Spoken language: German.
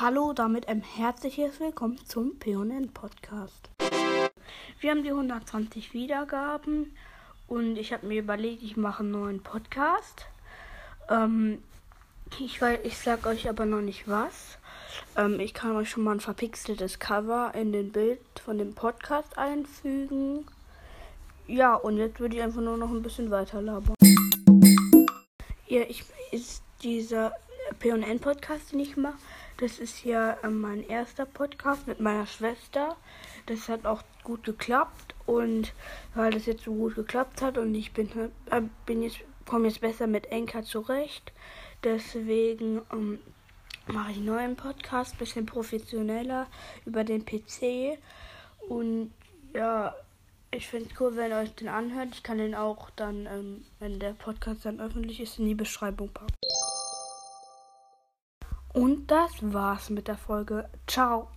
Hallo, damit ein herzliches Willkommen zum PNN Podcast. Wir haben die 120 Wiedergaben und ich habe mir überlegt, ich mache einen neuen Podcast. Ähm, ich, ich sag euch aber noch nicht was. Ähm, ich kann euch schon mal ein verpixeltes Cover in den Bild von dem Podcast einfügen. Ja, und jetzt würde ich einfach nur noch ein bisschen weiter labern. Ja, ich ist dieser PN-Podcast, den ich mache. Das ist ja äh, mein erster Podcast mit meiner Schwester. Das hat auch gut geklappt und weil das jetzt so gut geklappt hat und ich bin, äh, bin jetzt komme jetzt besser mit Enker zurecht. Deswegen ähm, mache ich einen neuen Podcast, bisschen professioneller über den PC und ja, ich finde es cool, wenn ihr euch den anhört. Ich kann den auch dann, ähm, wenn der Podcast dann öffentlich ist, in die Beschreibung packen. Und das war's mit der Folge. Ciao.